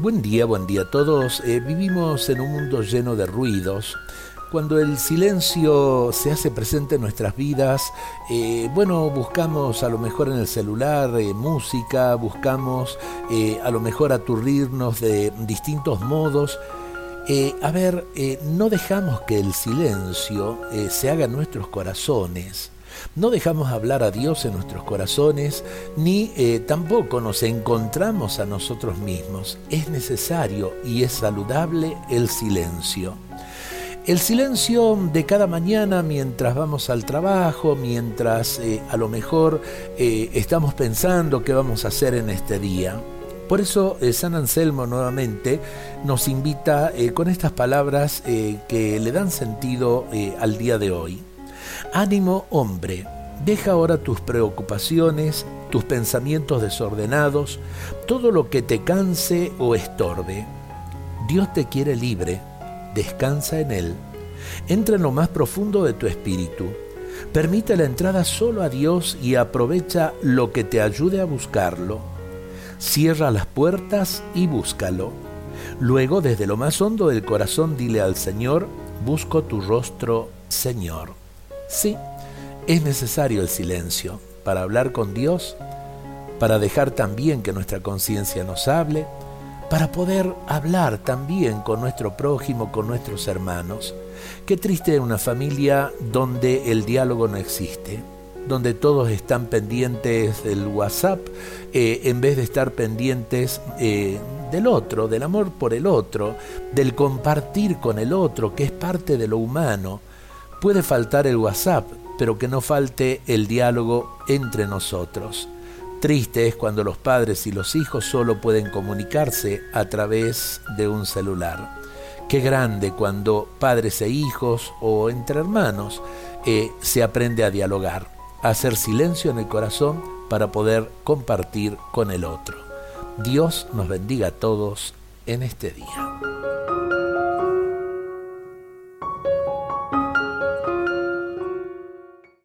Buen día, buen día a todos. Eh, vivimos en un mundo lleno de ruidos. Cuando el silencio se hace presente en nuestras vidas, eh, bueno, buscamos a lo mejor en el celular eh, música, buscamos a lo mejor aturrirnos de distintos modos. a ver, no dejamos que el silencio se haga en nuestros corazones. No dejamos hablar a Dios en nuestros corazones, ni eh, tampoco nos encontramos a nosotros mismos. Es necesario y es saludable el silencio. El silencio de cada mañana mientras vamos al trabajo, mientras eh, a lo mejor eh, estamos pensando qué vamos a hacer en este día. Por eso San Anselmo nuevamente nos invita con estas palabras que le dan sentido al día de hoy. Ánimo hombre, deja ahora tus preocupaciones, tus pensamientos desordenados, todo lo que te canse o estorbe. Dios te quiere libre, descansa en Él. Entra en lo más profundo de tu espíritu. Permite la entrada solo a Dios y aprovecha lo que te ayude a buscarlo. Cierra las puertas y búscalo. Luego, desde lo más hondo del corazón, dile al Señor, busco tu rostro, Señor. Sí, es necesario el silencio para hablar con Dios, para dejar también que nuestra conciencia nos hable, para poder hablar también con nuestro prójimo, con nuestros hermanos. Qué triste una familia donde el diálogo no existe, donde todos están pendientes del WhatsApp eh, en vez de estar pendientes eh, del otro, del amor por el otro, del compartir con el otro, que es parte de lo humano. Puede faltar el WhatsApp, pero que no falte el diálogo entre nosotros. Triste es cuando los padres y los hijos solo pueden comunicarse a través de un celular. Qué grande cuando padres e hijos o entre hermanos eh, se aprende a dialogar, a hacer silencio en el corazón para poder compartir con el otro. Dios nos bendiga a todos en este día.